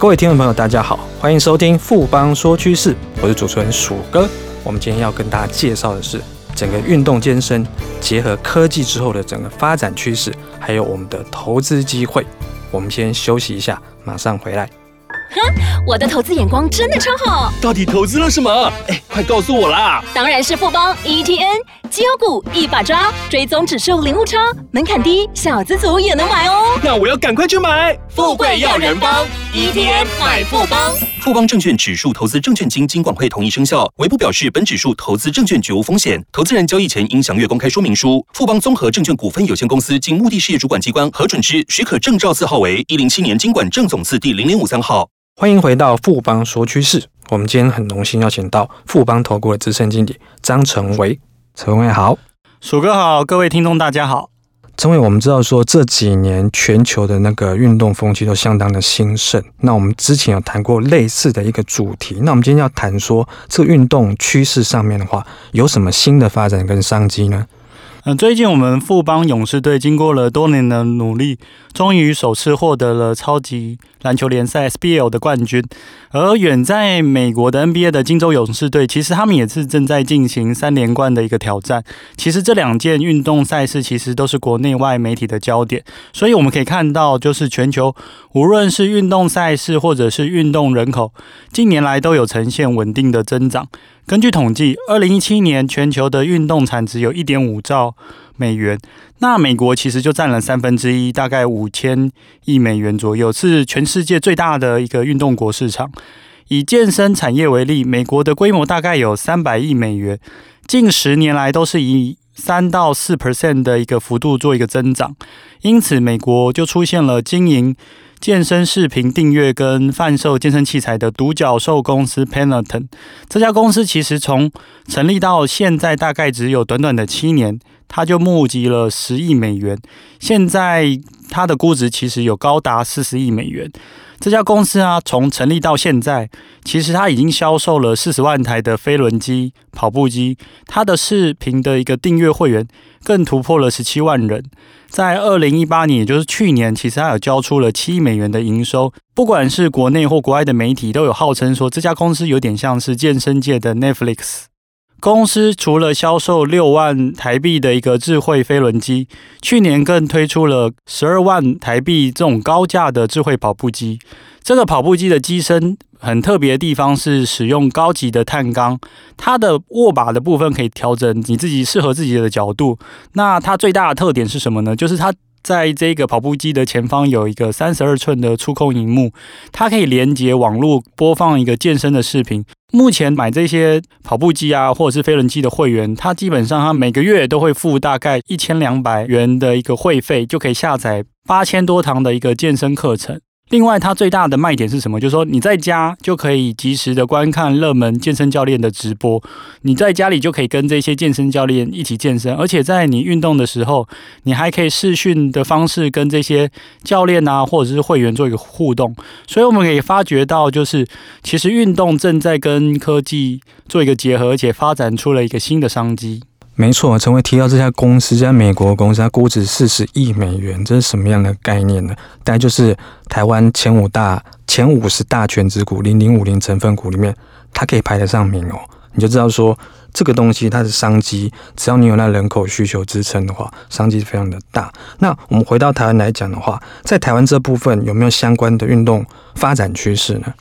各位听众朋友，大家好，欢迎收听富邦说趋势，我是主持人鼠哥。我们今天要跟大家介绍的是整个运动健身结合科技之后的整个发展趋势，还有我们的投资机会。我们先休息一下，马上回来。哼，我的投资眼光真的超好。到底投资了什么？哎，快告诉我啦！当然是富邦 ETN，绩优股一把抓，追踪指数零误差，门槛低，小资族也能买哦。那我要赶快去买。富贵要人帮，ETN 买富邦。富邦证券指数投资证券经金管会同意生效。微不表示本指数投资证券绝无风险，投资人交易前应详阅公开说明书。富邦综合证券股份有限公司经目的事业主管机关核准之许可证照字号为一零七年经管证总字第零零五三号。欢迎回到富邦说趋势。我们今天很荣幸邀请到富邦投顾的资深经理张成维。成维好，鼠哥好，各位听众大家好。陈伟，我们知道说这几年全球的那个运动风气都相当的兴盛。那我们之前有谈过类似的一个主题。那我们今天要谈说这个运动趋势上面的话，有什么新的发展跟商机呢？嗯，最近我们富邦勇士队经过了多年的努力，终于首次获得了超级篮球联赛 SBL 的冠军。而远在美国的 NBA 的金州勇士队，其实他们也是正在进行三连冠的一个挑战。其实这两件运动赛事其实都是国内外媒体的焦点，所以我们可以看到，就是全球无论是运动赛事或者是运动人口，近年来都有呈现稳定的增长。根据统计，二零一七年全球的运动产值有一点五兆美元，那美国其实就占了三分之一，大概五千亿美元左右，是全世界最大的一个运动国市场。以健身产业为例，美国的规模大概有三百亿美元，近十年来都是以三到四 percent 的一个幅度做一个增长，因此美国就出现了经营。健身视频订阅跟贩售健身器材的独角兽公司 Peloton，这家公司其实从成立到现在大概只有短短的七年，它就募集了十亿美元。现在它的估值其实有高达四十亿美元。这家公司啊，从成立到现在，其实它已经销售了四十万台的飞轮机、跑步机，它的视频的一个订阅会员更突破了十七万人。在二零一八年，也就是去年，其实它有交出了七亿美元的营收。不管是国内或国外的媒体，都有号称说这家公司有点像是健身界的 Netflix。公司除了销售六万台币的一个智慧飞轮机，去年更推出了十二万台币这种高价的智慧跑步机。这个跑步机的机身很特别的地方是使用高级的碳钢，它的握把的部分可以调整你自己适合自己的角度。那它最大的特点是什么呢？就是它。在这个跑步机的前方有一个三十二寸的触控荧幕，它可以连接网络播放一个健身的视频。目前买这些跑步机啊，或者是飞轮机的会员，他基本上他每个月都会付大概一千两百元的一个会费，就可以下载八千多堂的一个健身课程。另外，它最大的卖点是什么？就是说你在家就可以及时的观看热门健身教练的直播，你在家里就可以跟这些健身教练一起健身，而且在你运动的时候，你还可以视讯的方式跟这些教练啊，或者是会员做一个互动。所以我们可以发觉到，就是其实运动正在跟科技做一个结合，而且发展出了一个新的商机。没错，成维提到这家公司，在美国公司，它估值四十亿美元，这是什么样的概念呢？大概就是台湾前五大、前五十大权值股零零五零成分股里面，它可以排得上名哦。你就知道说，这个东西它的商机，只要你有那人口需求支撑的话，商机非常的大。那我们回到台湾来讲的话，在台湾这部分有没有相关的运动发展趋势呢？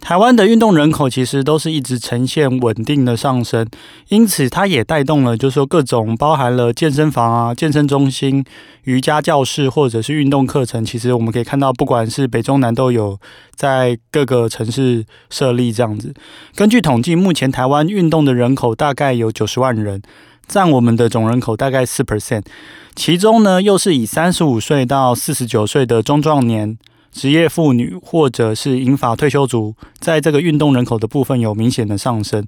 台湾的运动人口其实都是一直呈现稳定的上升，因此它也带动了，就是说各种包含了健身房啊、健身中心、瑜伽教室或者是运动课程，其实我们可以看到，不管是北中南都有在各个城市设立这样子。根据统计，目前台湾运动的人口大概有九十万人，占我们的总人口大概四 percent，其中呢又是以三十五岁到四十九岁的中壮年。职业妇女或者是银发退休族，在这个运动人口的部分有明显的上升。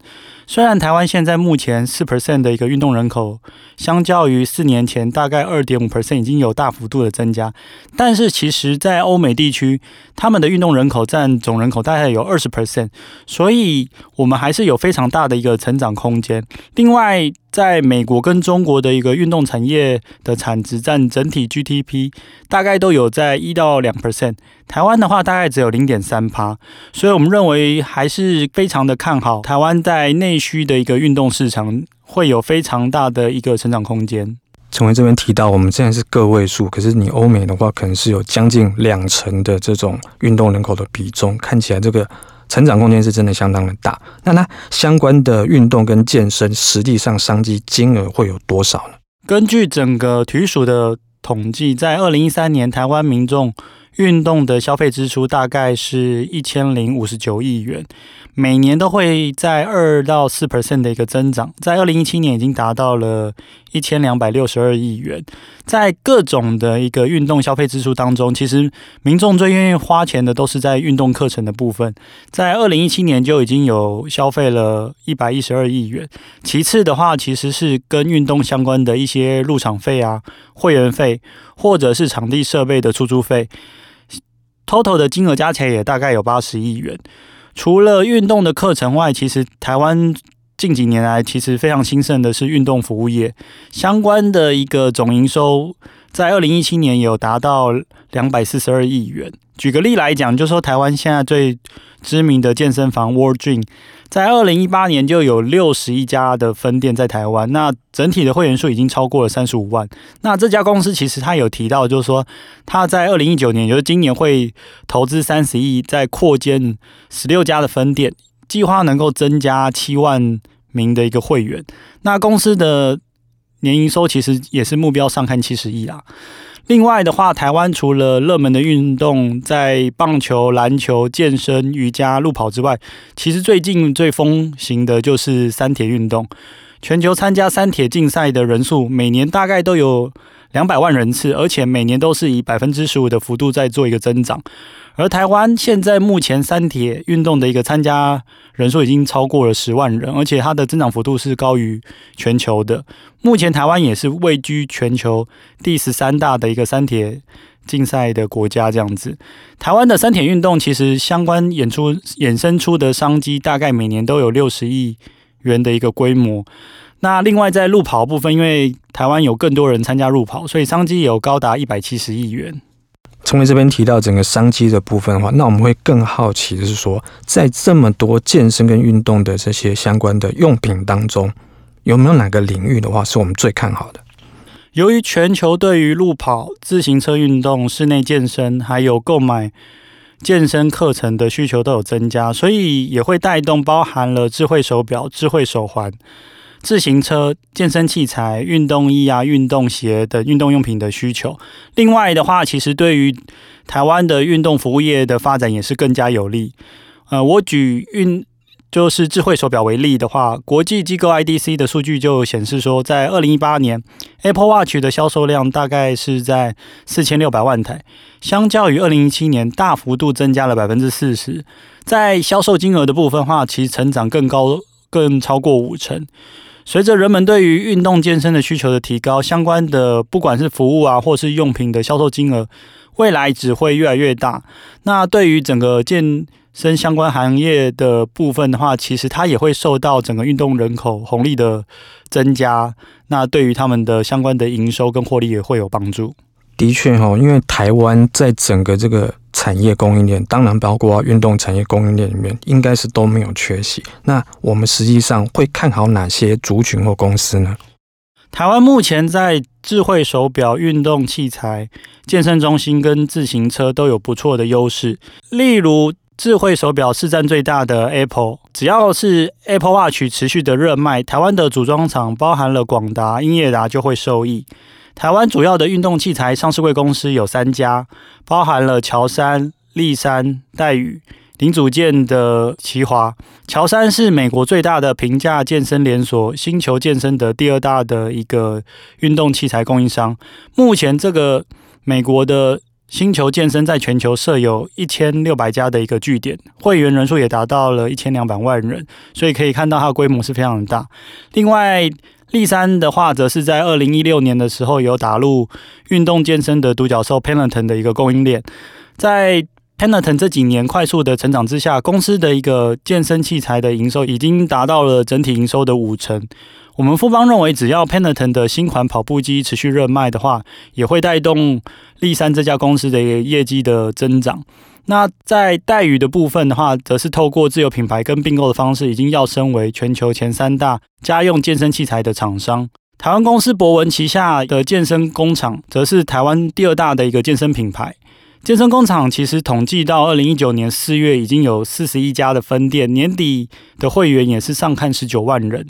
虽然台湾现在目前四 percent 的一个运动人口，相较于四年前大概二点五 percent 已经有大幅度的增加，但是其实在欧美地区，他们的运动人口占总人口大概有二十 percent，所以我们还是有非常大的一个成长空间。另外，在美国跟中国的一个运动产业的产值占整体 GDP 大概都有在一到两 percent，台湾的话大概只有零点三趴，所以我们认为还是非常的看好台湾在内需的一个运动市场会有非常大的一个成长空间。成维这边提到，我们现在是个位数，可是你欧美的话，可能是有将近两成的这种运动人口的比重，看起来这个成长空间是真的相当的大。那它相关的运动跟健身，实际上商机金额会有多少呢？根据整个体育署的统计，在二零一三年，台湾民众运动的消费支出大概是一千零五十九亿元。每年都会在二到四 percent 的一个增长，在二零一七年已经达到了一千两百六十二亿元。在各种的一个运动消费支出当中，其实民众最愿意花钱的都是在运动课程的部分。在二零一七年就已经有消费了一百一十二亿元。其次的话，其实是跟运动相关的一些入场费啊、会员费，或者是场地设备的出租费，total 的金额加起来也大概有八十亿元。除了运动的课程外，其实台湾近几年来其实非常兴盛的是运动服务业相关的一个总营收，在二零一七年有达到两百四十二亿元。举个例来讲，就说台湾现在最知名的健身房 World Gym，在二零一八年就有六十一家的分店在台湾，那整体的会员数已经超过了三十五万。那这家公司其实他有提到，就是说他在二零一九年，也就是今年会投资三十亿，在扩建十六家的分店，计划能够增加七万名的一个会员。那公司的年营收其实也是目标上看七十亿啦。另外的话，台湾除了热门的运动在棒球、篮球、健身、瑜伽、路跑之外，其实最近最风行的就是三铁运动。全球参加三铁竞赛的人数每年大概都有两百万人次，而且每年都是以百分之十五的幅度在做一个增长。而台湾现在目前三铁运动的一个参加人数已经超过了十万人，而且它的增长幅度是高于全球的。目前台湾也是位居全球第十三大的一个三铁竞赛的国家，这样子。台湾的三铁运动其实相关演出衍生出的商机，大概每年都有六十亿元的一个规模。那另外在路跑部分，因为台湾有更多人参加路跑，所以商机也有高达一百七十亿元。成维这边提到整个商机的部分的话，那我们会更好奇的是说，在这么多健身跟运动的这些相关的用品当中，有没有哪个领域的话是我们最看好的？由于全球对于路跑、自行车运动、室内健身，还有购买健身课程的需求都有增加，所以也会带动包含了智慧手表、智慧手环。自行车、健身器材、运动衣啊、运动鞋等运动用品的需求。另外的话，其实对于台湾的运动服务业的发展也是更加有利。呃，我举运就是智慧手表为例的话，国际机构 IDC 的数据就显示说，在二零一八年，Apple Watch 的销售量大概是在四千六百万台，相较于二零一七年大幅度增加了百分之四十。在销售金额的部分的话，其实成长更高，更超过五成。随着人们对于运动健身的需求的提高，相关的不管是服务啊，或是用品的销售金额，未来只会越来越大。那对于整个健身相关行业的部分的话，其实它也会受到整个运动人口红利的增加，那对于他们的相关的营收跟获利也会有帮助。的确哈，因为台湾在整个这个。产业供应链当然包括运动产业供应链里面，应该是都没有缺席。那我们实际上会看好哪些族群或公司呢？台湾目前在智慧手表、运动器材、健身中心跟自行车都有不错的优势。例如，智慧手表市占最大的 Apple，只要是 Apple Watch 持续的热卖，台湾的组装厂包含了广达、英业达就会受益。台湾主要的运动器材上市柜公司有三家，包含了乔山、立山、戴宇、零组件的奇华。乔山是美国最大的平价健身连锁，星球健身的第二大的一个运动器材供应商。目前，这个美国的星球健身在全球设有一千六百家的一个据点，会员人数也达到了一千两百万人，所以可以看到它的规模是非常的大。另外，力三的话，则是在二零一六年的时候有打入运动健身的独角兽 Peloton 的一个供应链。在 Peloton 这几年快速的成长之下，公司的一个健身器材的营收已经达到了整体营收的五成。我们富邦认为，只要 Peloton 的新款跑步机持续热卖的话，也会带动力山这家公司的业绩的增长。那在待遇的部分的话，则是透过自有品牌跟并购的方式，已经跃升为全球前三大家用健身器材的厂商。台湾公司博文旗下的健身工厂，则是台湾第二大的一个健身品牌。健身工厂其实统计到二零一九年四月，已经有四十一家的分店，年底的会员也是上看十九万人。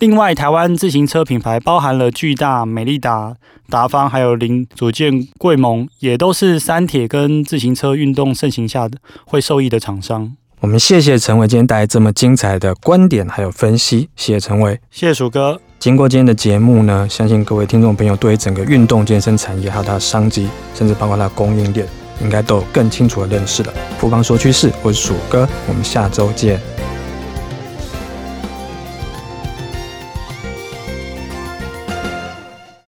另外，台湾自行车品牌包含了巨大、美利达、达方，还有零组件、贵盟，也都是三铁跟自行车运动盛行下的会受益的厂商。我们谢谢陈伟今天带来这么精彩的观点还有分析，谢谢陈伟，谢谢鼠哥。经过今天的节目呢，相信各位听众朋友对于整个运动健身产业还有它的商机，甚至包括它的供应链，应该都有更清楚的认识了。富邦说趋势，我是鼠哥，我们下周见。